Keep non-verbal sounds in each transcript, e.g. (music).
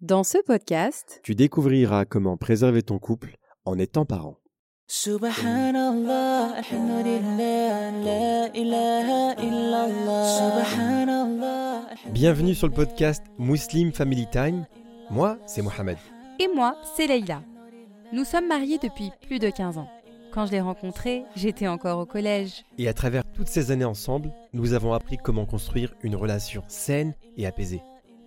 Dans ce podcast, Tu découvriras comment préserver ton couple en étant parent. Subhanallah, alhamdulillah, la ilaha illallah. Subhanallah. Bienvenue sur le podcast Muslim Family Time. Moi, c'est Mohamed. et moi, c'est Leïla. Nous sommes mariés depuis plus de 15 ans. Quand je l'ai rencontré, j'étais encore au collège. Et à travers toutes ces années ensemble, nous avons appris comment construire une relation saine et apaisée.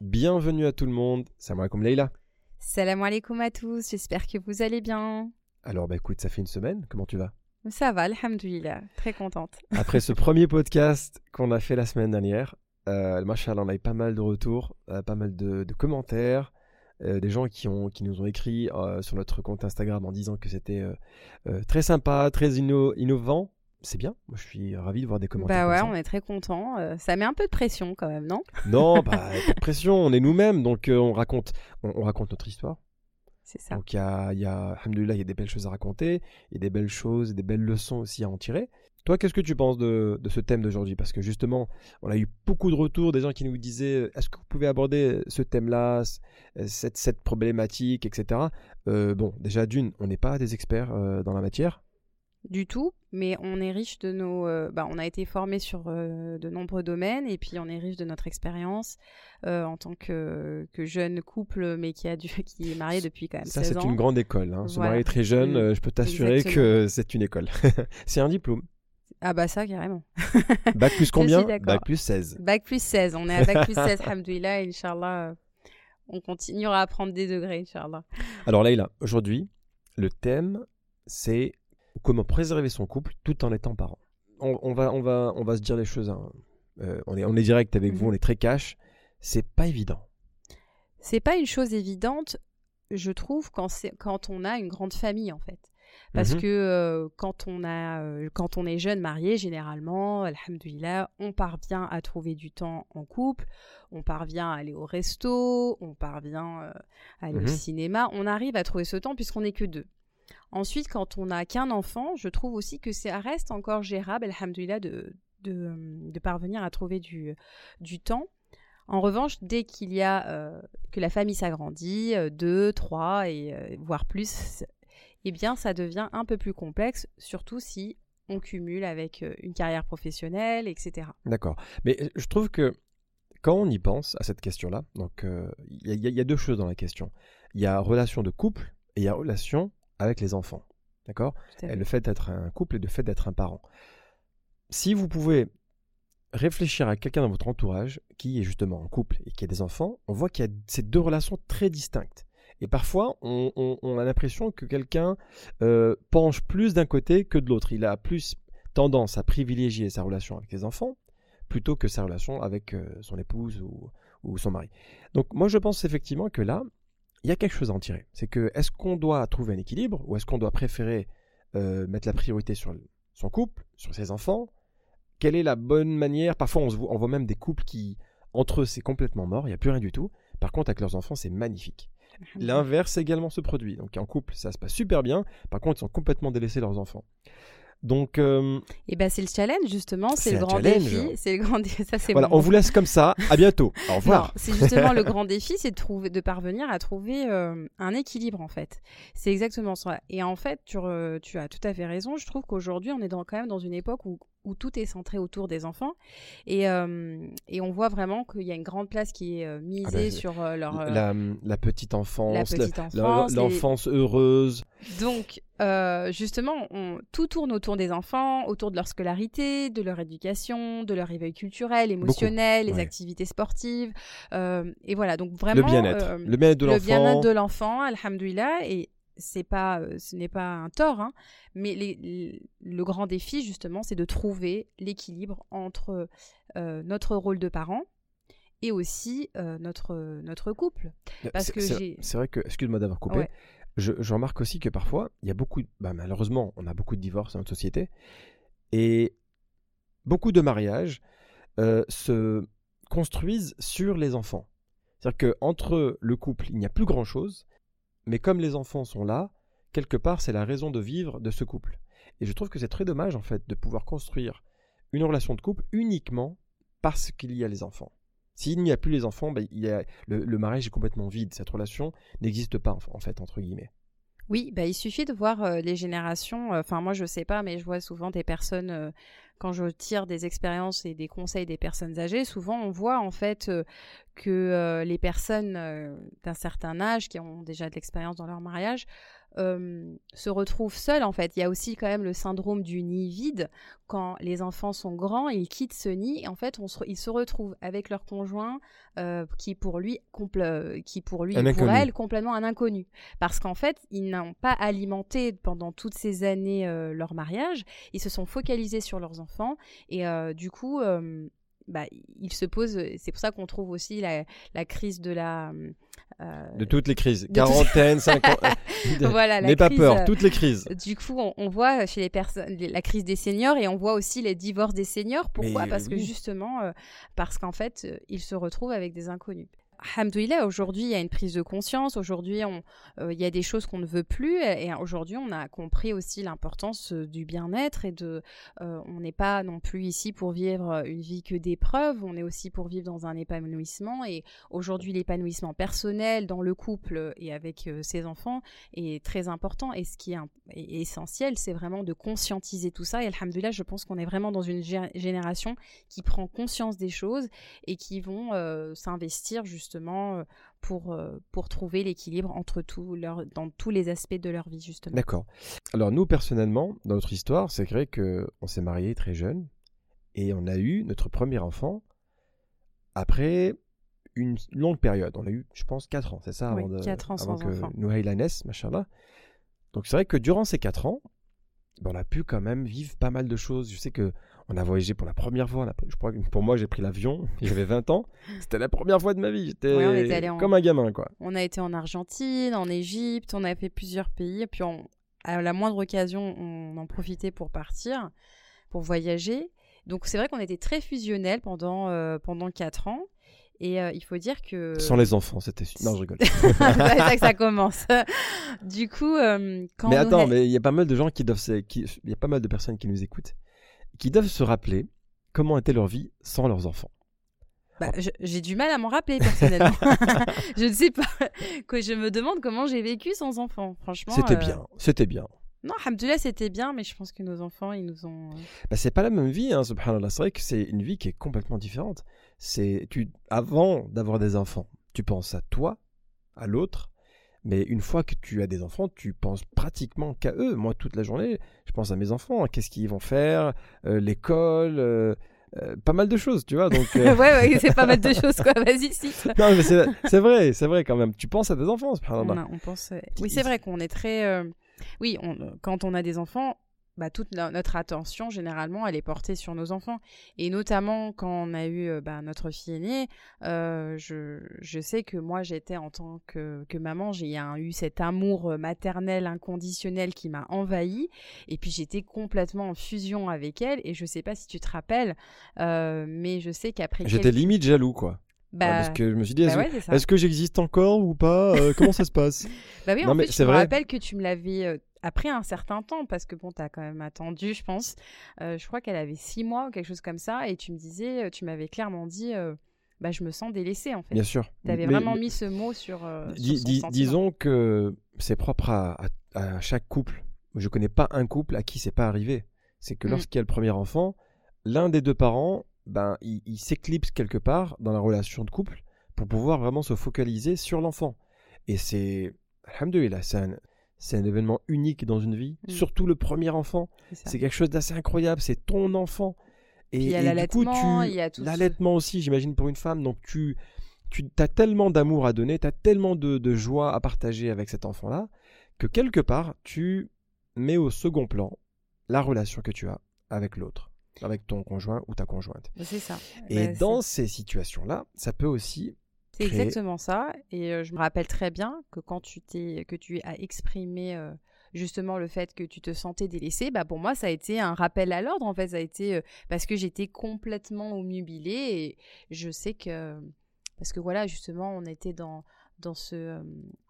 Bienvenue à tout le monde. Salam alaikum Leïla. Salam alaikum à tous, j'espère que vous allez bien. Alors bah écoute, ça fait une semaine, comment tu vas? Ça va, alhamdoulilah, très contente. (laughs) Après ce premier podcast qu'on a fait la semaine dernière, euh, machallah, on a eu pas mal de retours, euh, pas mal de, de commentaires, euh, des gens qui, ont, qui nous ont écrit euh, sur notre compte Instagram en disant que c'était euh, très sympa, très inno- innovant. C'est bien, moi je suis ravi de voir des commentaires. Bah ouais, comme on est très contents. Euh, ça met un peu de pression quand même, non? Non, (laughs) bah, pas de pression, on est nous-mêmes, donc euh, on, raconte, on, on raconte notre histoire. C'est ça. Donc il y a, y a, il y a des belles choses à raconter, il y a des belles choses, des belles leçons aussi à en tirer. Toi, qu'est-ce que tu penses de, de ce thème d'aujourd'hui? Parce que justement, on a eu beaucoup de retours, des gens qui nous disaient euh, est-ce que vous pouvez aborder ce thème-là, euh, cette, cette problématique, etc. Euh, bon, déjà d'une, on n'est pas des experts euh, dans la matière. Du tout, mais on est riche de nos. euh, bah, on a été formés sur euh, de nombreux domaines et puis on est riche de notre expérience euh, en tant que, que jeune couple, mais qui a dû, (laughs) qui est marié depuis quand même Ça, 16 c'est une grande école. Hein. Se Voilà. marier très jeune, Mm. je peux t'assurer que c'est une école. (laughs) c'est un diplôme. Ah bah ça carrément. (laughs) Bac plus combien? Bac plus 16. Bac plus 16, on est à bac plus 16, alhamdoulilah, et Inch'Allah, on continuera à prendre des degrés, Inch'Allah. Alors Leïla, aujourd'hui, le thème, c'est comment préserver son couple tout en étant parent. On, on va, on, va, on va se dire les choses. hein. Euh, on, est, on est direct avec vous, Mhm. on est très cash. C'est pas évident. C'est pas une chose évidente, je trouve, quand, quand on a une grande famille, en fait. Parce Mhm. que euh, quand, on a, euh, quand on est jeune marié, généralement, alhamdoulilah, on parvient à trouver du temps en couple, on parvient à aller au resto, on parvient euh, à aller Mhm. au cinéma, on arrive à trouver ce temps puisqu'on n'est que deux. Ensuite, quand on n'a qu'un enfant, je trouve aussi que ça reste encore gérable, alhamdoulilah, de, de, euh, de parvenir à trouver du, du temps. En revanche, dès qu'il y a euh, que la famille s'agrandit, euh, deux, trois et voire plus, eh bien, ça devient un peu plus complexe, surtout si on cumule avec une carrière professionnelle, etc. D'accord. Mais je trouve que quand on y pense à cette question-là, donc il y a deux choses dans la question. Il y a relation de couple et il y a relation avec les enfants. D'accord? Le fait d'être un couple et le fait d'être un parent. Si vous pouvez réfléchir à quelqu'un dans votre entourage qui est justement en couple et qui a des enfants, on voit qu'il y a ces deux relations très distinctes. Et parfois, on, on- on a l'impression que quelqu'un euh, penche plus d'un côté que de l'autre. Il a plus tendance à privilégier sa relation avec les enfants plutôt que sa relation avec euh, son épouse ou, ou son mari. Donc moi, je pense effectivement que là, il y a quelque chose à en tirer. C'est que est-ce qu'on doit trouver un équilibre ou est-ce qu'on doit préférer euh, mettre la priorité sur son couple, sur ses enfants? Quelle est la bonne manière? Parfois, on, se voit, on voit même des couples qui, entre eux, c'est complètement mort, il n'y a plus rien du tout. Par contre, avec leurs enfants, c'est magnifique. (laughs) L'inverse également se produit. Donc en couple, ça se passe super bien. Par contre, ils sont complètement délaissés leurs enfants. Donc euh, Et ben c'est le challenge justement, c'est le grand challenge. défi, c'est le grand (laughs) dé- ça c'est voilà, on vous laisse comme ça. À bientôt. (laughs) Au revoir. c'est justement le (laughs) grand défi, c'est de trouver, de parvenir à trouver euh, un équilibre en fait. C'est exactement ça. Et en fait, tu, re- tu as tout à fait raison. Je trouve qu'aujourd'hui, on est dans, quand même dans une époque où, où tout est centré autour des enfants, et, euh, et on voit vraiment qu'il y a une grande place qui est euh, misée Ah ben, sur euh, leur euh, La, la petite enfance, les- l'enfance heureuse. Donc, justement, on- tout tourne autour des enfants, autour de leur scolarité, de leur éducation, de leur éveil culturel, émotionnel, les ouais. activités sportives. et voilà, donc vraiment. le bien-être. le bien-être de le bien-être l'enfant. de l'enfant, alhamdoulilah, et c'est pas, euh, ce n'est pas un tort, hein, mais les- les- le grand défi justement, c'est de trouver l'équilibre entre euh, notre rôle de parent et aussi euh, notre notre couple. parce C'est- que c'est- vrai que, excuse-moi d'avoir coupé, Ouais. je, je remarque aussi que parfois, il y a beaucoup, bah, malheureusement, on a beaucoup de divorces dans notre société, et beaucoup de mariages euh, se construisent sur les enfants. C'est-à-dire qu'entre le couple, il n'y a plus grand-chose, mais comme les enfants sont là, quelque part, c'est la raison de vivre de ce couple. Et je trouve que c'est très dommage, en fait, de pouvoir construire une relation de couple uniquement parce qu'il y a les enfants. S'il n'y a plus les enfants, ben, le mariage est complètement vide. Cette relation n'existe pas, en fait, entre guillemets. Oui, bah, il suffit de voir euh, les générations. euh, Enfin, moi, je sais pas, mais je vois souvent des personnes, euh, quand je tire des expériences et des conseils des personnes âgées, souvent on voit en fait euh, que euh, les personnes euh, d'un certain âge qui ont déjà de l'expérience dans leur mariage euh, se retrouvent seules en fait. Il y a aussi quand même le syndrome du nid vide. Quand les enfants sont grands, ils quittent ce nid et en fait on se, ils se retrouvent avec leur conjoint euh, qui pour lui, compl- qui pour lui et pour inconnu. elle complètement un inconnu. Parce qu'en fait, ils n'ont pas alimenté pendant toutes ces années euh, leur mariage. Ils se sont focalisés sur leurs enfants et euh, du coup, euh, bah, ils se posent. C'est pour ça qu'on trouve aussi la, la crise de la. euh, De toutes les crises. Quarantaine, cinquante. (laughs) (laughs) voilà, la N'aie pas peur, euh, toutes les crises. Du coup, on, on voit chez les personnes la crise des seniors et on voit aussi les divorces des seniors. Pourquoi? Mais Parce que justement, euh, parce qu'en fait, ils se retrouvent avec des inconnus. Alhamdoulilah, aujourd'hui, il y a une prise de conscience. Aujourd'hui, euh, il y a des choses qu'on ne veut plus. Et aujourd'hui, on a compris aussi l'importance euh, du bien-être et de. euh, on n'est pas non plus ici pour vivre une vie que d'épreuves. On est aussi pour vivre dans un épanouissement. Et aujourd'hui, l'épanouissement personnel dans le couple et avec ses enfants est très important. Et ce qui est, est essentiel, c'est vraiment de conscientiser tout ça. Et alhamdoulilah, je pense qu'on est vraiment dans une gé- génération qui prend conscience des choses et qui vont s'investir justement euh, pour, euh, pour trouver l'équilibre entre tout leur, dans tous les aspects de leur vie, justement. D'accord. Alors nous, personnellement, dans notre histoire, c'est vrai que on s'est marié très jeune et on a eu notre premier enfant après une longue période. On a eu, je pense, 4 ans, c'est ça Oui, avant, de, quatre ans avant sans que. Nouhaïla naisse, machallah. Donc c'est vrai que durant ces 4 ans, ben, on a pu quand même vivre pas mal de choses. Je sais que on a voyagé pour la première fois. Je crois que pour moi, j'ai pris l'avion. J'avais 20 ans. (laughs) C'était la première fois de ma vie. J'étais Ouais, en- comme un gamin, quoi. On a été en Argentine, en Égypte, on a fait plusieurs pays. Et puis, on- à la moindre occasion, on en profitait pour partir, pour voyager. Donc, c'est vrai qu'on était très fusionnels pendant, euh, pendant 4 ans. Et euh, il faut dire que. Sans les enfants, c'était. Non, je rigole. (laughs) c'est ça que ça commence. du coup, euh, quand mais attends, mais il y a pas mal de gens qui doivent, il y a pas mal de personnes qui nous écoutent, qui doivent se rappeler comment était leur vie sans leurs enfants. Bah, j'ai du mal à m'en rappeler personnellement. (laughs) je ne sais pas. Que je me demande comment j'ai vécu sans enfant. Franchement. C'était euh, bien, c'était bien. Non, Alhamdoulilah, c'était bien, mais je pense que nos enfants, ils nous ont. Bah, c'est pas la même vie, hein, subhanallah. C'est vrai que c'est une vie qui est complètement différente. C'est tu avant d'avoir des enfants, tu penses à toi, à l'autre, mais une fois que tu as des enfants, tu penses pratiquement qu'à eux. Moi, toute la journée, je pense à mes enfants. Qu'est-ce qu'ils vont faire euh, L'école, euh, euh, pas mal de choses, tu vois. Donc (laughs) ouais, ouais, c'est pas mal de choses, quoi. Vas-y, cite. (laughs) non, mais c'est vrai, c'est vrai quand même. Tu penses à tes enfants, subhanallah. a- on pense. Oui, c'est vrai qu'on est très. Oui, on- quand on a des enfants, bah, toute no- notre attention, généralement, elle est portée sur nos enfants. Et notamment quand on a eu euh, bah, notre fille aînée, euh, je, je sais que moi, j'étais en tant que, que maman, j'ai eu cet amour euh, maternel inconditionnel qui m'a envahi. Et puis, j'étais complètement en fusion avec elle. Et je sais pas si tu te rappelles, euh, mais je sais qu'après. J'étais quelques- limite jaloux, quoi. Bah, parce que je me suis dit, bah est-ce ouais, que j'existe encore ou pas Euh, Comment ça se passe? (laughs) Bah oui, Non, en fait, je me vrai. rappelle que tu me l'avais après un certain temps, parce que bon, t'as quand même attendu, je pense. Euh, je crois qu'elle avait six mois ou quelque chose comme ça, et tu me disais, euh, tu m'avais clairement dit, euh, bah je me sens délaissée en fait. Bien sûr. T'avais vraiment mais- mis ce mot sur. euh, son disons que c'est propre à, à- à chaque couple. Je connais pas un couple à qui c'est pas arrivé. C'est que Mm. lorsqu'il y a le premier enfant, l'un des deux parents, ben, il, il s'éclipse quelque part dans la relation de couple pour pouvoir vraiment se focaliser sur l'enfant. Et c'est, alhamdoulilah, c'est un, c'est un événement unique dans une vie. Mm. Surtout le premier enfant. C'est quelque chose d'assez incroyable. C'est ton enfant. Et, il y a et du coup, l'allaitement, tu- il y a tout ce- l'allaitement aussi, j'imagine, pour une femme. Donc, tu, tu as tellement d'amour à donner, tu as tellement de, de joie à partager avec cet enfant-là, que quelque part, tu mets au second plan la relation que tu as avec l'autre, avec ton conjoint ou ta conjointe. C'est ça. Et Bah, dans ces situations-là, ça peut aussi C'est exactement ça. Et euh, je me rappelle très bien que quand tu t'es, que tu as exprimé euh, justement le fait que tu te sentais délaissé, bah pour moi ça a été un rappel à l'ordre. En fait, ça a été euh, parce que j'étais complètement omnubilée et je sais que parce que voilà justement on était dans dans ce, euh,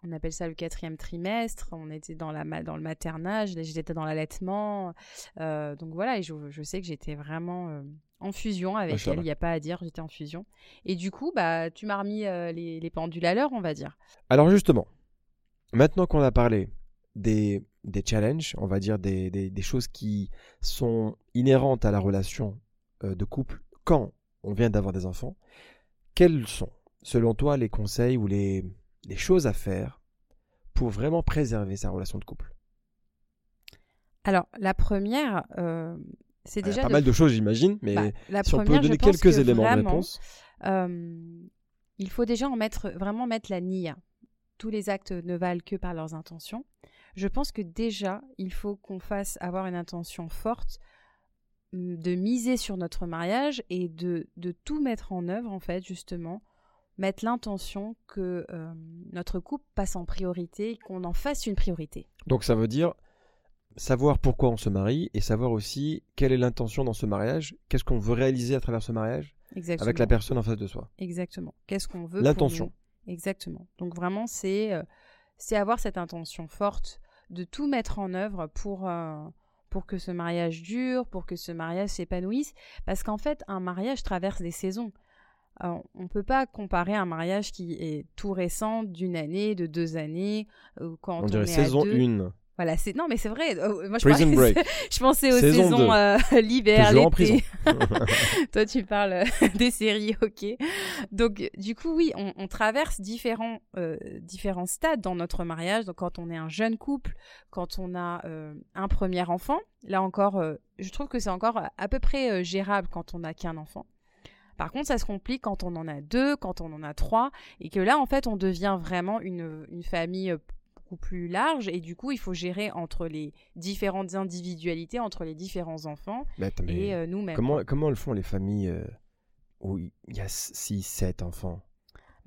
on appelle ça le quatrième trimestre, on était dans la dans le maternage, j'étais dans l'allaitement, euh, donc voilà et je, je sais que j'étais vraiment euh, en fusion avec elle, il n'y a pas à dire, j'étais en fusion. Et du coup, bah, tu m'as remis euh, les, les pendules à l'heure, on va dire. Alors justement, maintenant qu'on a parlé des, des challenges, on va dire des, des- des choses qui sont inhérentes à la relation de couple quand on vient d'avoir des enfants, quels sont, selon toi, les conseils ou les, les choses à faire pour vraiment préserver sa relation de couple Alors, la première, euh, c'est Il y a déjà. pas de- mal de choses, j'imagine, mais bah, la si on peut donner quelques que éléments de réponse. euh, il faut déjà en mettre, vraiment mettre la nia. Tous les actes ne valent que par leurs intentions. Je pense que déjà, il faut qu'on fasse avoir une intention forte mm, de miser sur notre mariage et de, de tout mettre en œuvre, en fait, justement, mettre l'intention que euh, notre couple passe en priorité, qu'on en fasse une priorité. Donc ça veut dire savoir pourquoi on se marie et savoir aussi quelle est l'intention dans ce mariage, qu'est-ce qu'on veut réaliser à travers ce mariage Exactement. avec la personne en face de soi. Exactement. Qu'est-ce qu'on veut L'intention. Exactement. Donc vraiment, c'est euh, c'est avoir cette intention forte de tout mettre en œuvre pour euh, pour que ce mariage dure, pour que ce mariage s'épanouisse, parce qu'en fait, un mariage traverse des saisons. On ne peut pas comparer un mariage qui est tout récent, d'une année, de deux années, euh, quand On on, dirait est saison à deux. 1. Voilà, c'est non mais c'est vrai. euh, moi je, Prison parlais- Break. (laughs) je pensais aux Saison saisons euh, (laughs) l'hiver, l'été. (laughs) Toi, tu parles euh, des séries, ok. Donc, du coup, oui, on, on traverse différents, euh, différents stades dans notre mariage. Donc, quand on est un jeune couple, quand on a euh, un premier enfant, là encore, je trouve que c'est encore à peu près gérable quand on n'a qu'un enfant. Par contre, ça se complique quand on en a deux, quand on en a trois, et que là, en fait, on devient vraiment une, une famille euh, beaucoup plus large, et du coup, il faut gérer entre les différentes individualités, entre les différents enfants Mais attends, mais et euh, nous-mêmes. comment, comment le font les familles euh, où il y a 6, 7 enfants?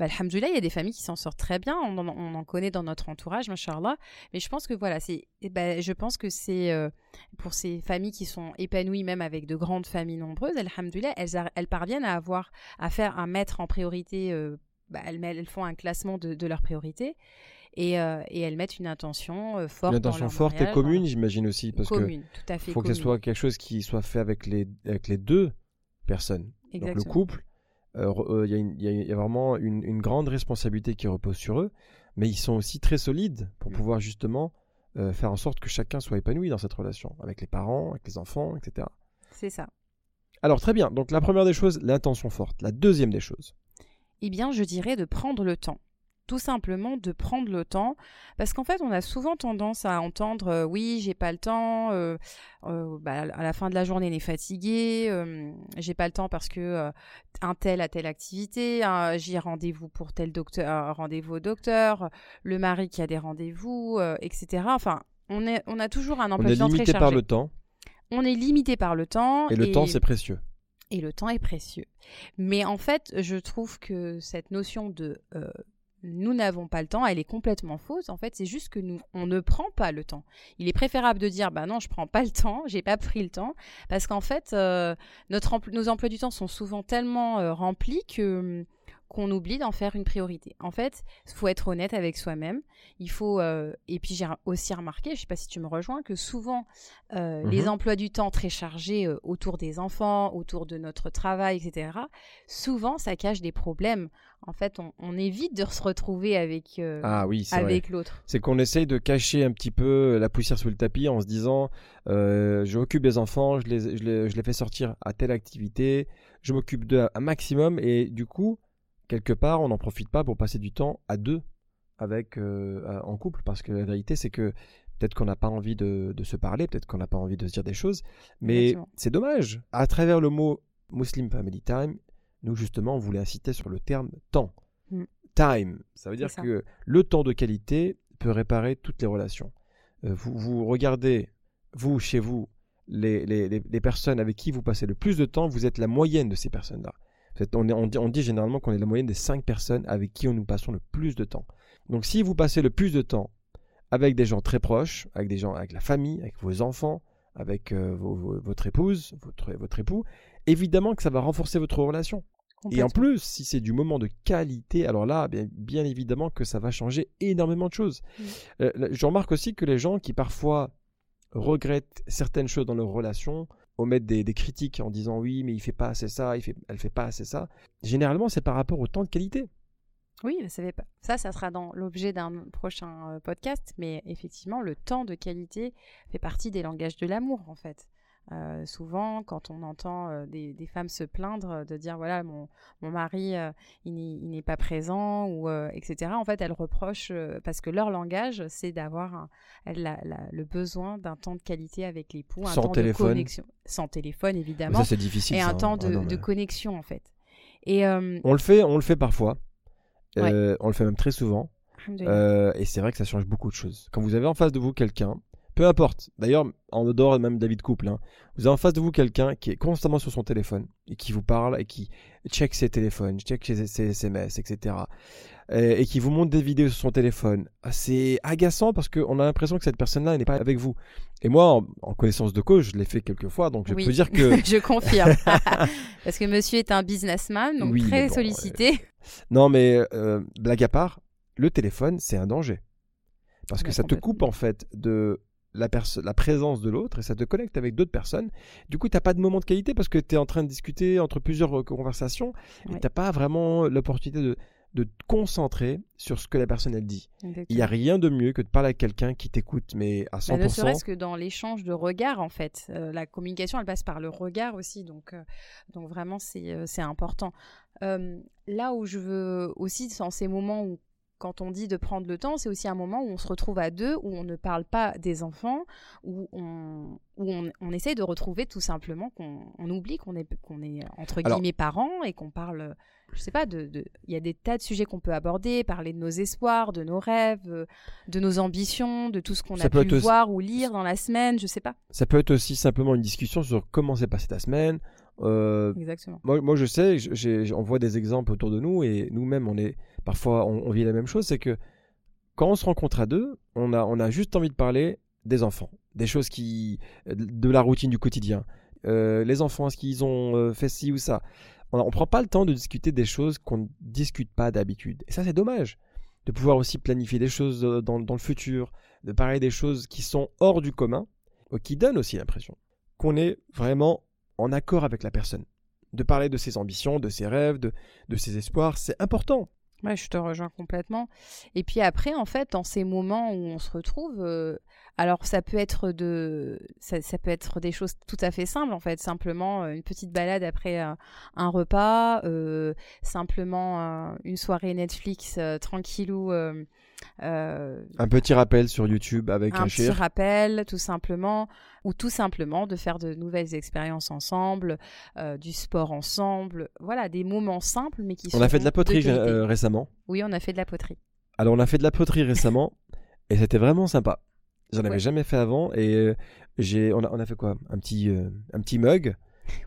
Bah, alhamdoulilah, il y a des familles qui s'en sortent très bien. On en, on en connaît dans notre entourage, machallah. Mais je pense que voilà, c'est, eh ben, je pense que c'est euh, pour ces familles qui sont épanouies, même avec de grandes familles nombreuses, alhamdoulilah, elles, elles parviennent à avoir, à faire, à mettre en priorité, euh, bah, elles, font un classement de, de leurs priorités et, euh, et elles mettent une intention euh, forte. Une intention forte et mariage, commune, dans- j'imagine aussi, parce commune, tout à que fait. faut que ce commune. soit quelque chose qui soit fait avec les, avec les deux personnes. Donc le couple, euh, re- euh, il y, a une- il y a- il y a vraiment une, une grande responsabilité qui repose sur eux, mais ils sont aussi très solides pour Mm. pouvoir justement euh, faire en sorte que chacun soit épanoui dans cette relation, avec les parents, avec les enfants, etc. C'est ça. Alors très bien, donc la première des choses, l'intention forte. La deuxième des choses, Eh bien, je dirais de prendre le temps. Tout simplement de prendre le temps. Parce qu'en fait, on a souvent tendance à entendre euh, oui, j'ai pas le temps, euh, euh, bah, à la fin de la journée, on est fatigué, euh, j'ai pas le temps parce que un tel a telle activité, j'ai rendez-vous pour tel docteur, rendez-vous au docteur, le mari qui a des rendez-vous, etc. Enfin, on, est, on a toujours un emploi du temps très limité chargé. par le temps, On est limité par le temps. et le temps c'est précieux. Et le temps est précieux. Mais en fait, je trouve que cette notion de euh, nous n'avons pas le temps, elle est complètement fausse. En fait, c'est juste que nous, on ne prend pas le temps. Il est préférable de dire, bah non, je prends pas le temps, (laughs) j'ai pas pris le temps, parce qu'en fait, euh, notre nos emplois du temps sont souvent tellement euh, remplis que qu'on oublie d'en faire une priorité. En fait, il faut être honnête avec soi-même. Il faut euh, et puis j'ai aussi remarqué, je sais pas si tu me rejoins, que souvent euh, les Mhm. emplois du temps très chargés euh, autour des enfants, autour de notre travail, etc. Souvent, ça cache des problèmes. En fait, on, on évite de se retrouver avec Ah oui, avec l'autre. C'est qu'on essaye de cacher un petit peu la poussière sous le tapis en se disant je m'occupe des enfants, je les, je, les, je les fais sortir à telle activité, je m'occupe d'eux un maximum et du coup, quelque part, on n'en profite pas pour passer du temps à deux avec euh, en couple parce que la vérité c'est que peut-être qu'on n'a pas envie de, de se parler, peut-être qu'on n'a pas envie de se dire des choses, mais c'est dommage. À travers le mot Muslim Family Time, nous justement on voulait inciter sur le terme temps. Mm. Time, ça veut dire ça. que le temps de qualité peut réparer toutes les relations. Euh, vous, vous regardez, vous, chez vous, les, les, les- les personnes avec qui vous passez le plus de temps, vous êtes la moyenne de ces personnes-là. On, est- on dit, on dit généralement qu'on est la moyenne des 5 personnes avec qui on nous passons le plus de temps. Donc si vous passez le plus de temps avec des gens très proches, avec des gens, avec la famille, avec vos enfants, avec euh, vos- vos- votre épouse, votre, votre époux, évidemment que ça va renforcer votre relation. Et en plus, si c'est du moment de qualité, alors là, bien, bien évidemment que ça va changer énormément de choses. Euh, je remarque aussi que les gens qui parfois regrettent certaines choses dans leur relation, omettent des, critiques en disant oui, mais il fait pas assez ça, il fait, elle fait pas assez ça. Généralement, c'est par rapport au temps de qualité. Oui, pas. Ça, ça sera dans l'objet d'un prochain euh, podcast, mais effectivement, le temps de qualité fait partie des langages de l'amour, en fait. Euh, souvent, quand on entend euh, des, des femmes se plaindre euh, de dire voilà mon, mon mari euh, il n'est pas présent ou etc. En fait, elles reprochent parce que leur langage c'est d'avoir le besoin d'un temps de qualité avec l'époux, un Sans temps téléphone. de connexion, sans téléphone Mais évidemment, ça, c'est difficile. et ça, un hein. temps Ah de, non, de connexion en fait. Et On le fait, on le fait parfois. Ouais. On le fait même très souvent. et c'est vrai que ça change beaucoup de choses. Quand vous avez en face de vous quelqu'un, peu importe, d'ailleurs, en dehors même David couple, hein, vous avez en face de vous quelqu'un qui est constamment sur son téléphone et qui vous parle et qui check ses téléphones, check ses, ses SMS, etc. Et, et qui vous montre des vidéos sur son téléphone. Ah, C'est agaçant parce qu'on a l'impression que cette personne-là n'est pas avec vous. Et moi, en, en connaissance de cause, je l'ai fait quelques fois, donc je Oui. peux dire (laughs) que je confirme. (laughs) Parce que monsieur est un businessman, donc Oui, très bon, sollicité. Non, mais euh, blague à part, le téléphone, c'est un danger. Parce que Ouais, ça te coupe en fait de la, la présence de l'autre et ça te connecte avec d'autres personnes. Du coup, tu n'as pas de moment de qualité parce que tu es en train de discuter entre plusieurs euh, conversations et tu n'as pas vraiment l'opportunité de, de te concentrer sur ce que la personne elle dit. Il n'y a rien de mieux que de parler à quelqu'un qui t'écoute, mais à 100%. Bah, ne serait-ce que dans l'échange de regards, en fait. Euh, la communication, elle passe par le regard aussi. Donc, euh, donc vraiment, c'est euh, important. Là où je veux aussi, dans ces moments où, quand on dit de prendre le temps, c'est aussi un moment où on se retrouve à deux, où on ne parle pas des enfants, où on, où on, on essaye de retrouver tout simplement qu'on on oublie qu'on est, qu'on est entre Alors- guillemets parents et qu'on parle, je sais pas, de, de- il y a des tas de sujets qu'on peut aborder, parler de nos espoirs, de nos rêves, de nos ambitions, de tout ce qu'on a pu voir ou lire dans la semaine, je sais pas. Ça peut être aussi simplement une discussion sur comment s'est passée ta semaine. Euh, Exactement. moi, moi, je sais, j- j'ai- on voit des exemples autour de nous et nous-mêmes, on est parfois, on, vit la même chose. C'est que quand on se rencontre à deux, on a, juste envie de parler des enfants, des choses qui, de la routine du quotidien. Euh, les enfants, est-ce qu'ils ont euh, fait ci ou ça? On ne prend pas le temps de discuter des choses qu'on ne discute pas d'habitude. Et ça, c'est dommage. De pouvoir aussi planifier des choses euh, dans, le futur, de parler des choses qui sont hors du commun, qui donnent aussi l'impression qu'on est vraiment en accord avec la personne. De parler de ses ambitions, de ses rêves, de ses espoirs, c'est important. Ouais, je te rejoins complètement. Et puis après, en fait, dans ces moments où on se retrouve, euh, alors ça peut être de, ça, peut être des choses tout à fait simples, en fait, simplement euh, une petite balade après euh, un repas, simplement une soirée Netflix euh, tranquillou, euh, Un petit rappel sur YouTube avec un, un petit rappel, tout simplement, ou tout simplement de faire de nouvelles expériences ensemble, euh, du sport ensemble, voilà, des moments simples mais qui On a fait de la poterie euh, récemment. Oui, on a fait de la poterie. Alors on a fait de la poterie récemment et c'était vraiment sympa. J'en avais Ouais. jamais fait avant et j'ai on a, on a fait quoi? Un petit un petit mug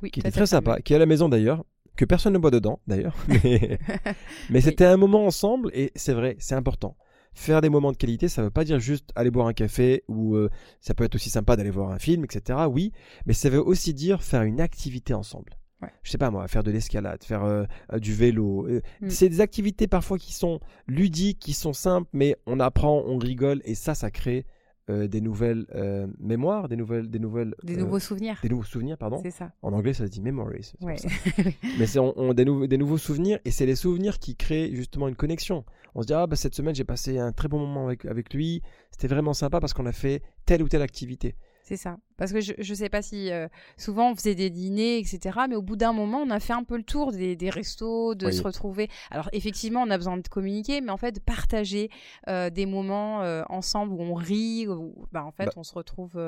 Oui, qui était très sympa, qui est à la maison d'ailleurs, que personne ne boit dedans d'ailleurs. (laughs) Mais, (laughs) mais c'était un moment ensemble et c'est vrai, c'est important. Faire des moments de qualité, ça veut pas dire juste aller boire un café ou euh, ça peut être aussi sympa d'aller voir un film, etc. Oui, mais ça veut aussi dire faire une activité ensemble. Ouais. Je sais pas moi, faire de l'escalade, faire euh, euh, du vélo. Mm. C'est des activités parfois qui sont ludiques, qui sont simples, mais on apprend, on rigole et ça, ça crée euh, des nouvelles euh, mémoires, des nouvelles, des nouvelles, Des euh, nouveaux souvenirs. des nouveaux souvenirs, pardon. C'est ça. En anglais, ça se dit memories. Ouais. ça. (laughs) Mais c'est on, on- des, nouveaux- des nouveaux souvenirs et c'est les souvenirs qui créent justement une connexion. On se dit ah bah cette semaine j'ai passé un très bon moment avec, avec lui, c'était vraiment sympa parce qu'on a fait telle ou telle activité. C'est ça. Parce que je ne sais pas si euh, souvent on faisait des dîners, etc. Mais au bout d'un moment, on a fait un peu le tour des, des restos, de Oui. se retrouver. Alors effectivement, on a besoin de communiquer, mais en fait, de partager euh, des moments euh, ensemble où on rit, où bah, en fait, Bah. on se retrouve.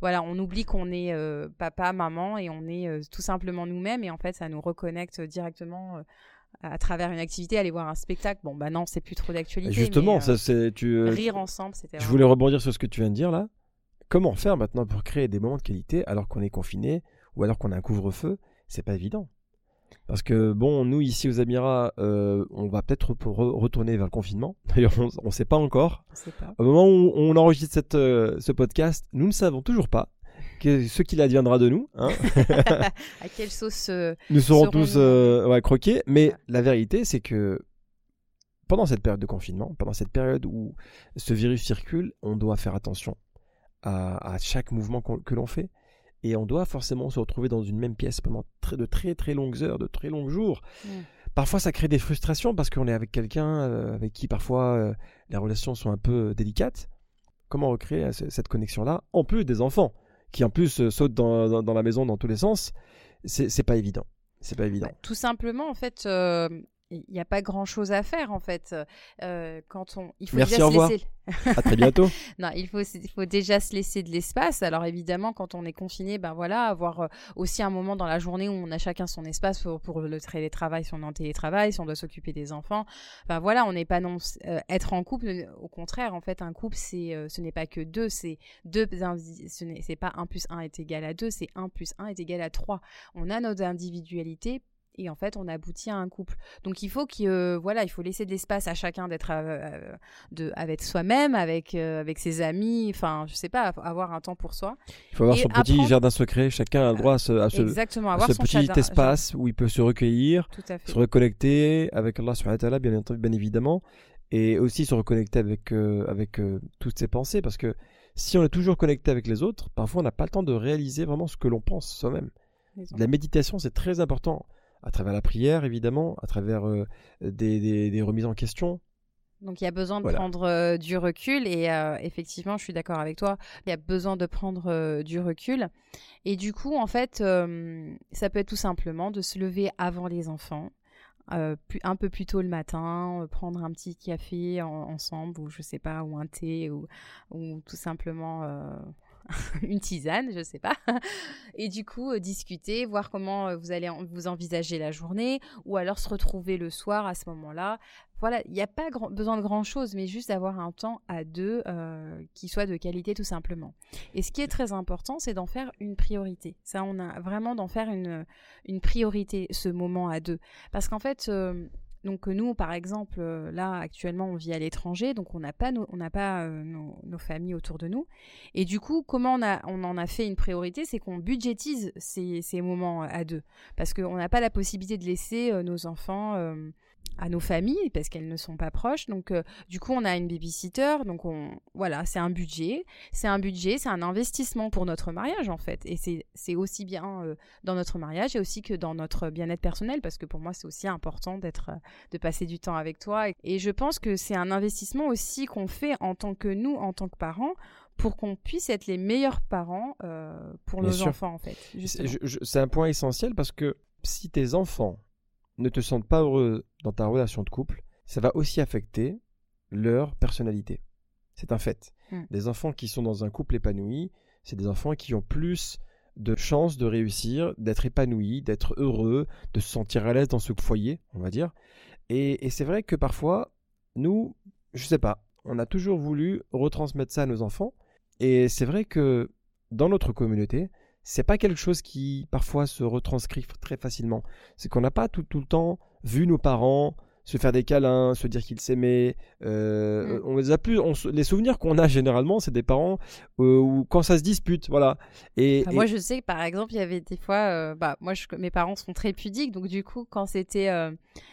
voilà, on oublie qu'on est papa, maman et on est tout simplement nous-mêmes. Et en fait, ça nous reconnecte directement. à travers une activité, aller voir un spectacle. Bon, bah non, c'est plus trop d'actualité. Justement, mais, ça c'est tu. rire ensemble, c'était. je voulais rebondir sur ce que tu viens de dire là. Comment faire maintenant pour créer des moments de qualité alors qu'on est confiné ou alors qu'on a un couvre-feu? C'est pas évident. Parce que, bon, nous, ici aux Émirats, euh, on va peut-être re- re- retourner vers le confinement. (laughs) D'ailleurs, on ne sait pas encore. Sait pas. Au moment où on enregistre cette, euh, ce podcast, nous ne savons toujours pas que ce qu'il adviendra de nous. hein. (laughs) à quelle (laughs) sauce euh, Nous serons tous euh, ouais, croqués. Mais la vérité, c'est que pendant cette période de confinement, pendant cette période où ce virus circule, on doit faire attention à, à chaque mouvement que l'on fait. Et on doit forcément se retrouver dans une même pièce pendant très- de très très longues heures, de très longs jours. Mm. Parfois, ça crée des frustrations parce qu'on est avec quelqu'un euh, avec qui parfois euh, les relations sont un peu euh, délicates. Comment recréer ce- cette connexion-là En plus des enfants qui en plus sautent dans, dans- dans la maison dans tous les sens, c'est c'est pas évident. C'est pas évident. Bah, tout simplement, en fait, euh, il n'y a pas grand chose à faire, en fait. Euh, quand on, il faut Merci, déjà au se revoir. laisser. À très bientôt. (laughs) Non, il faut, il faut déjà se laisser de l'espace. Alors évidemment, quand on est confiné, ben voilà, avoir euh, aussi un moment dans la journée où on a chacun son espace pour, pour le télétravail, si on est en télétravail, si on doit s'occuper des enfants. Ben voilà, on n'est pas non euh, être en couple. euh, Au contraire, en fait, un couple, c'est, euh, ce n'est pas que deux, c'est deux. Ce n'est, pas un plus un est égal à deux, c'est un plus un est égal à trois. On a notre individualité. Et en fait, on aboutit à un couple. Donc, il faut qu'il, euh, voilà, il faut laisser de l'espace à chacun d'être euh, euh, de, avec soi-même, avec, euh, avec ses amis, enfin, je sais pas, avoir un temps pour soi. Il faut avoir Et son petit jardin secret. Chacun a le droit à ce, à ce- Exactement, à avoir ce son petit jardin- espace où il peut se recueillir, se reconnecter avec Allah subhanahu wa ta'ala, bien, bien évidemment, et aussi se reconnecter avec, avec toutes ses pensées, parce que si on est toujours connecté avec les autres, parfois on n'a pas le temps de réaliser vraiment ce que l'on pense soi-même. La méditation, c'est très important, à travers la prière, évidemment, à travers euh, des, des- des remises en question. Donc il y a besoin de Voilà. prendre euh, du recul et euh, effectivement, je suis d'accord avec toi, il y a besoin de prendre du recul. Et du coup, en fait, ça peut être tout simplement de se lever avant les enfants. euh, un peu plus tôt le matin, euh, prendre un petit café en- ensemble ou je sais pas, ou un thé ou, ou tout simplement euh, (laughs) une tisane, je sais pas. (laughs) Et du coup, euh, discuter, voir comment euh, vous allez vous envisager la journée ou alors se retrouver le soir à ce moment-là voilà, il n'y a pas besoin de grand-chose, mais juste d'avoir un temps à deux euh, qui soit de qualité tout simplement. Et ce qui est très important, c'est d'en faire une priorité. Ça, on a vraiment d'en faire une, une priorité, ce moment à deux. Parce qu'en fait, donc nous, par exemple, euh, là, actuellement, on vit à l'étranger, donc on n'a pas, nos, euh, familles autour de nous. Et du coup, comment on, en a fait une priorité C'est qu'on budgétise ces, moments à deux. Parce qu'on n'a pas la possibilité de laisser euh, nos enfants... à nos familles parce qu'elles ne sont pas proches. Donc, euh, du coup, on a une babysitter. Donc, on, voilà, c'est un budget. C'est un budget, c'est un investissement pour notre mariage, en fait. Et c'est aussi bien euh, dans notre mariage et aussi que dans notre bien-être personnel parce que pour moi, c'est aussi important d'être, euh, de passer du temps avec toi. Et je pense que c'est un investissement aussi qu'on fait en tant que nous, en tant que parents, pour qu'on puisse être les meilleurs parents euh, pour Bien nos sûr. enfants, en fait. C'est un point essentiel parce que si tes enfants ne te sentent pas heureux dans ta relation de couple, ça va aussi affecter leur personnalité. C'est un fait. Mm. Des enfants qui sont dans un couple épanoui, c'est des enfants qui ont plus de chances de réussir, d'être épanouis, d'être heureux, de se sentir à l'aise dans ce foyer, on va dire. Et, et c'est vrai que parfois, nous, je sais pas, on a toujours voulu retransmettre ça à nos enfants. Et c'est vrai que dans notre communauté, c'est pas quelque chose qui parfois se retranscrit très facilement. C'est qu'on n'a pas tout, tout le temps vu nos parents se faire des câlins, se dire qu'ils s'aimaient. Euh, Mm. On les a plus. on les souvenirs qu'on a généralement, c'est des parents euh, où quand ça se dispute, voilà. Et, Enfin, et- Moi, je sais que par exemple, il y avait des fois, euh, bah, moi, je- mes parents sont très pudiques, donc du coup, quand c'était,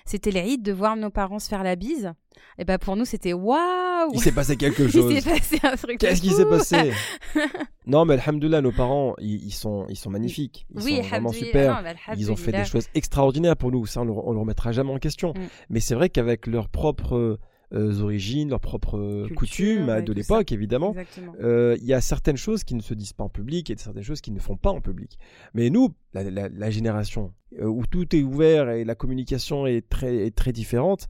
c'était l'Aïd de voir nos parents se faire la bise, et ben pour nous, c'était waouh. il s'est passé quelque (laughs) Il chose. s'est passé un truc. de Qu'est-ce qui s'est passé? (laughs) Non, mais alhamdoulilah, nos parents, ils, ils sont, ils sont magnifiques. Ils Oui, sont vraiment super. non, Ils ont fait des choses extraordinaires pour nous. Ça, on on le remettra jamais en question. Mm. Mais c'est vrai qu'avec leurs propres euh, origines, leurs propres euh, Culture, coutumes ouais, de l'époque, évidemment, euh, il y a certaines choses qui ne se disent pas en public et certaines choses qui ne font pas en public. Mais nous, la, la- la génération où tout est ouvert et la communication est très, est très différente,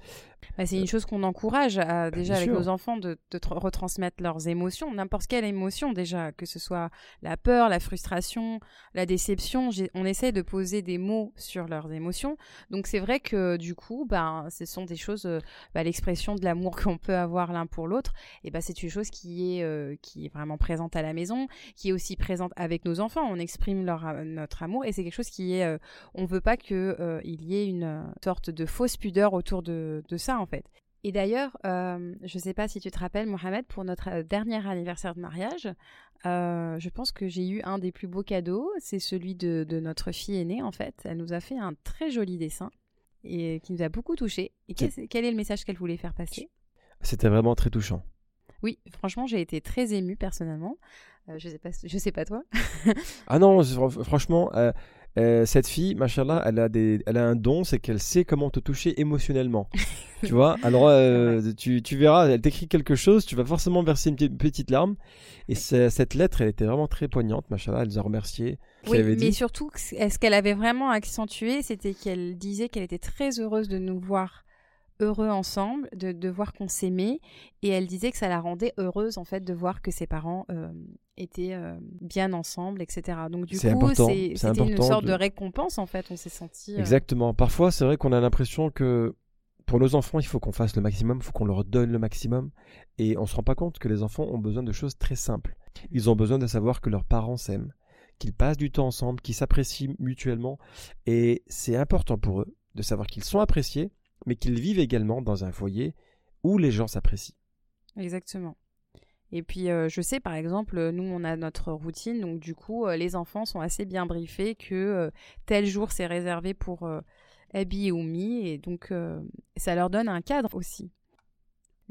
Bah, c'est une chose qu'on encourage à- déjà bien avec sûr. nos enfants de, de tr- retransmettre leurs émotions, n'importe quelle émotion déjà, que ce soit la peur, la frustration, la déception. On essaie de poser des mots sur leurs émotions. Donc c'est vrai que du coup, ben, ce sont des choses, euh, bah, l'expression de l'amour (laughs) qu'on peut avoir l'un pour l'autre. Et ben, c'est une chose qui est, euh, qui est vraiment présente à la maison, qui est aussi présente avec nos enfants. On exprime leur, euh, notre amour. Et c'est quelque chose qui est, euh, on veut pas que euh, il y ait une euh, sorte de fausse pudeur autour de, de ça en fait. Et d'ailleurs, euh, je ne sais pas si tu te rappelles, Mohamed, pour notre euh, dernier anniversaire de mariage, euh, je pense que j'ai eu un des plus beaux cadeaux. C'est celui de, de notre fille aînée, en fait. Elle nous a fait un très joli dessin et qui nous a beaucoup touchés. Et quel est le message qu'elle voulait faire passer? C'était vraiment très touchant. Oui, franchement, j'ai été très émue personnellement. Euh, je sais pas, je sais pas toi. Ah non, franchement, euh, cette fille, machallah, elle a, des, elle a un don, c'est qu'elle sait comment te toucher émotionnellement. (laughs) tu vois? Alors, euh, tu, tu verras, elle t'écrit quelque chose, tu vas forcément verser une petite, larme. Et cette lettre, elle était vraiment très poignante, machallah, elle nous a remercié. Oui, mais dit. surtout, ce qu'elle avait vraiment accentué, c'était qu'elle disait qu'elle était très heureuse de nous voir heureux ensemble, de, de voir qu'on s'aimait, et elle disait que ça la rendait heureuse en fait de voir que ses parents euh, étaient euh, bien ensemble, etc. Donc du coup, c'était une sorte de- de... récompense en fait. On s'est senti. euh, Exactement. Parfois, c'est vrai qu'on a l'impression que pour nos enfants, il faut qu'on fasse le maximum, il faut qu'on leur donne le maximum. Et on se rend pas compte que les enfants ont besoin de choses très simples. Ils ont besoin de savoir que leurs parents s'aiment, qu'ils passent du temps ensemble, qu'ils s'apprécient mutuellement. Et c'est important pour eux de savoir qu'ils sont appréciés, mais qu'ils vivent également dans un foyer où les gens s'apprécient. Exactement. Et puis, euh, je sais, par exemple, euh, nous, on a notre routine, donc du coup, euh, les enfants sont assez bien briefés que tel jour, c'est réservé pour Abby et Oumi, et donc, ça leur donne un cadre aussi.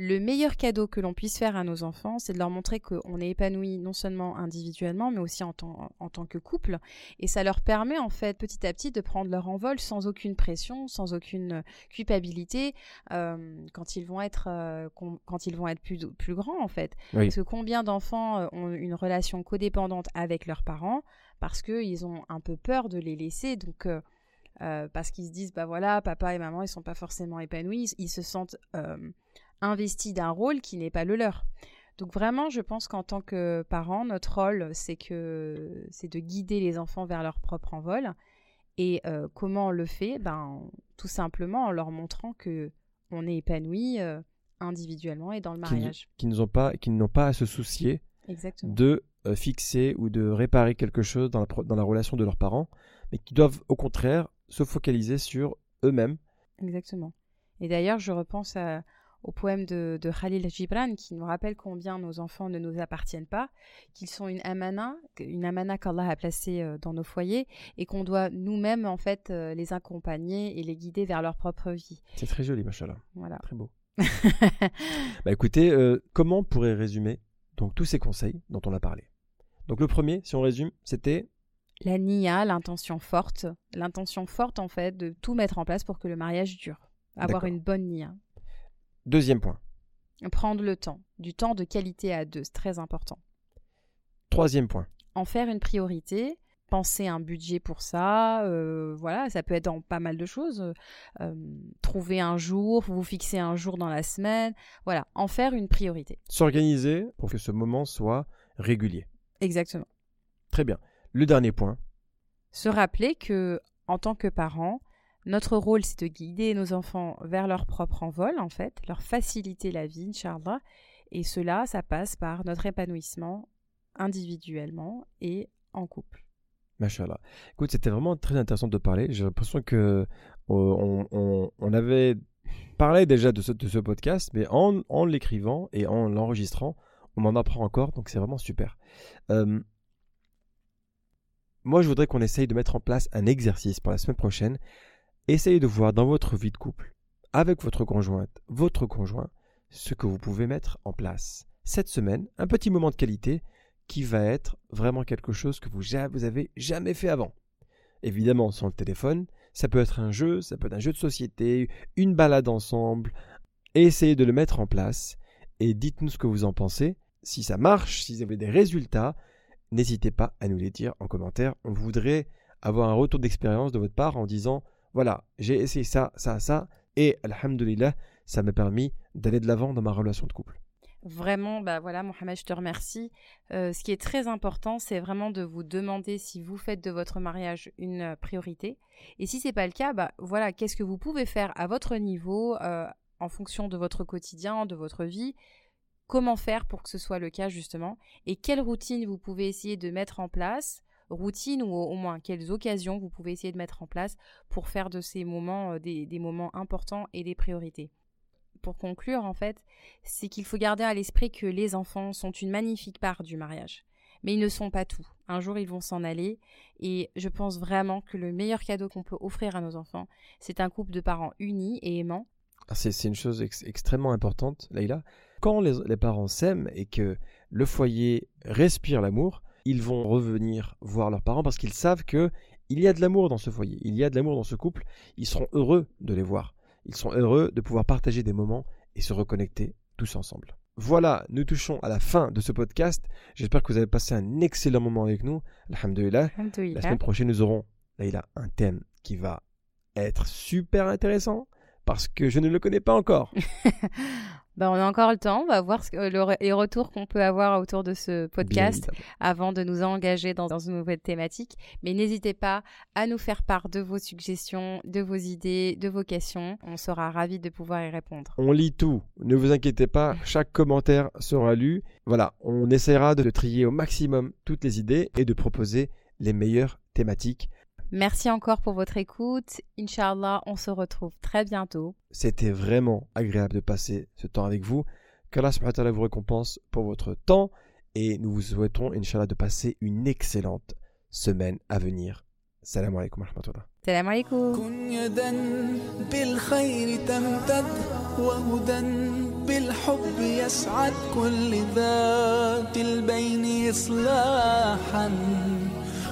Le meilleur cadeau que l'on puisse faire à nos enfants, c'est de leur montrer qu'on est épanoui non seulement individuellement, mais aussi en tant, en tant que couple. Et ça leur permet, en fait, petit à petit, de prendre leur envol sans aucune pression, sans aucune culpabilité, euh, quand ils vont être, euh, quand ils vont être plus, plus grands, en fait. Oui. Parce que combien d'enfants euh, ont une relation codépendante avec leurs parents parce qu'ils ont un peu peur de les laisser, donc euh, euh, parce qu'ils se disent bah voilà, papa et maman ils sont pas forcément épanouis, ils, ils se sentent euh, investis d'un rôle qui n'est pas le leur. Donc vraiment, je pense qu'en tant que parents, notre rôle c'est que c'est de guider les enfants vers leur propre envol. Et euh, comment on le fait? Ben tout simplement en leur montrant que on est épanoui euh, individuellement et dans le mariage. Qui n'ont pas, qui n'ont pas à se soucier Exactement. de euh, fixer ou de réparer quelque chose dans la, dans la relation de leurs parents, mais qui doivent au contraire se focaliser sur eux-mêmes. Exactement. Et d'ailleurs, je repense à- au poème de, de Khalil Gibran qui nous rappelle combien nos enfants ne nous appartiennent pas, qu'ils sont une amana, une amana qu'Allah a placée euh, dans nos foyers et qu'on doit nous-mêmes en fait euh, les accompagner et les guider vers leur propre vie. C'est très joli, machallah. Voilà. Très beau. (laughs) Bah écoutez, euh, comment on pourrait résumer donc tous ces conseils dont on a parlé? Donc le premier, si on résume, c'était La nia, l'intention forte, l'intention forte en fait de tout mettre en place pour que le mariage dure. Avoir une bonne nia. Deuxième point. Prendre le temps, du temps de qualité à deux, c'est très important. Troisième point. en faire une priorité, penser un budget pour ça, euh, voilà, ça peut être dans pas mal de choses. Euh, trouver un jour, vous fixer un jour dans la semaine, voilà, en faire une priorité. S'organiser pour que ce moment soit régulier. Exactement. Très bien. Le dernier point. Se rappeler que, en tant que parents, notre rôle, c'est de guider nos enfants vers leur propre envol, en fait, leur faciliter la vie, Inch'Allah. Et cela, ça passe par notre épanouissement individuellement et en couple. Machallah. Écoute, c'était vraiment très intéressant de parler. J'ai l'impression que euh, on, avait parlé déjà de ce, podcast, mais en, en l'écrivant et en l'enregistrant, on en apprend encore, donc c'est vraiment super. Euh, moi, je voudrais qu'on essaye de mettre en place un exercice pour la semaine prochaine. Essayez de voir dans votre vie de couple, avec votre conjointe, votre conjoint, ce que vous pouvez mettre en place. Cette semaine, un petit moment de qualité qui va être vraiment quelque chose que vous, vous avez jamais fait avant. Évidemment, sur le téléphone, ça peut être un jeu, ça peut être un jeu de société, une balade ensemble. Essayez de le mettre en place et dites-nous ce que vous en pensez. Si ça marche, si vous avez des résultats, n'hésitez pas à nous les dire en commentaire. On voudrait avoir un retour d'expérience de votre part en disant voilà, j'ai essayé ça, ça, ça, et alhamdulillah, ça m'a permis d'aller de l'avant dans ma relation de couple. Vraiment, bah voilà, Mohamed, je te remercie. Euh, ce qui est très important, c'est vraiment de vous demander si vous faites de votre mariage une euh, priorité. Et si c'est pas le cas, bah voilà, qu'est-ce que vous pouvez faire à votre niveau, euh, en fonction de votre quotidien, de votre vie? Comment faire pour que ce soit le cas justement? Et quelle routine vous pouvez essayer de mettre en place? Routines ou au, moins quelles occasions vous pouvez essayer de mettre en place pour faire de ces moments euh, des, moments importants et des priorités? Pour conclure, en fait, c'est qu'il faut garder à l'esprit que les enfants sont une magnifique part du mariage. Mais ils ne sont pas tout. Un jour, ils vont s'en aller. Et je pense vraiment que le meilleur cadeau qu'on peut offrir à nos enfants, c'est un couple de parents unis et aimants. Ah, C'est une chose ex- extrêmement importante, Leïla. Quand les parents s'aiment et que le foyer respire l'amour, ils vont revenir voir leurs parents parce qu'ils savent que il y a de l'amour dans ce foyer, il y a de l'amour dans ce couple. Ils seront heureux de les voir. Ils sont heureux de pouvoir partager des moments et se reconnecter tous ensemble. Voilà, nous touchons à la fin de ce podcast. J'espère que vous avez passé un excellent moment avec nous. Alhamdulillah. La semaine prochaine, nous aurons, Leïla, un thème qui va être super intéressant parce que je ne le connais pas encore. (laughs) Ben, on a encore le temps. On va voir ce le les retours qu'on peut avoir autour de ce podcast avant de nous engager dans, dans une nouvelle thématique. Mais n'hésitez pas à nous faire part de vos suggestions, de vos idées, de vos questions. On sera ravis de pouvoir y répondre. On lit tout. Ne vous inquiétez pas, (laughs) chaque commentaire sera lu. Voilà, on essaiera de trier au maximum toutes les idées et de proposer les meilleures thématiques. Merci encore pour votre écoute. Inch'Allah, on se retrouve très bientôt. C'était vraiment agréable de passer ce temps avec vous. Qu'Allah subhanahu wa ta'ala vous récompense pour votre temps et nous vous souhaitons, Inch'Allah, de passer une excellente semaine à venir. Salam alaikum wa rahmatullah. Salam alaikum. كن يدا بالخير تمتد وهدى بالحب يسعد كل ذات البين إصلاحا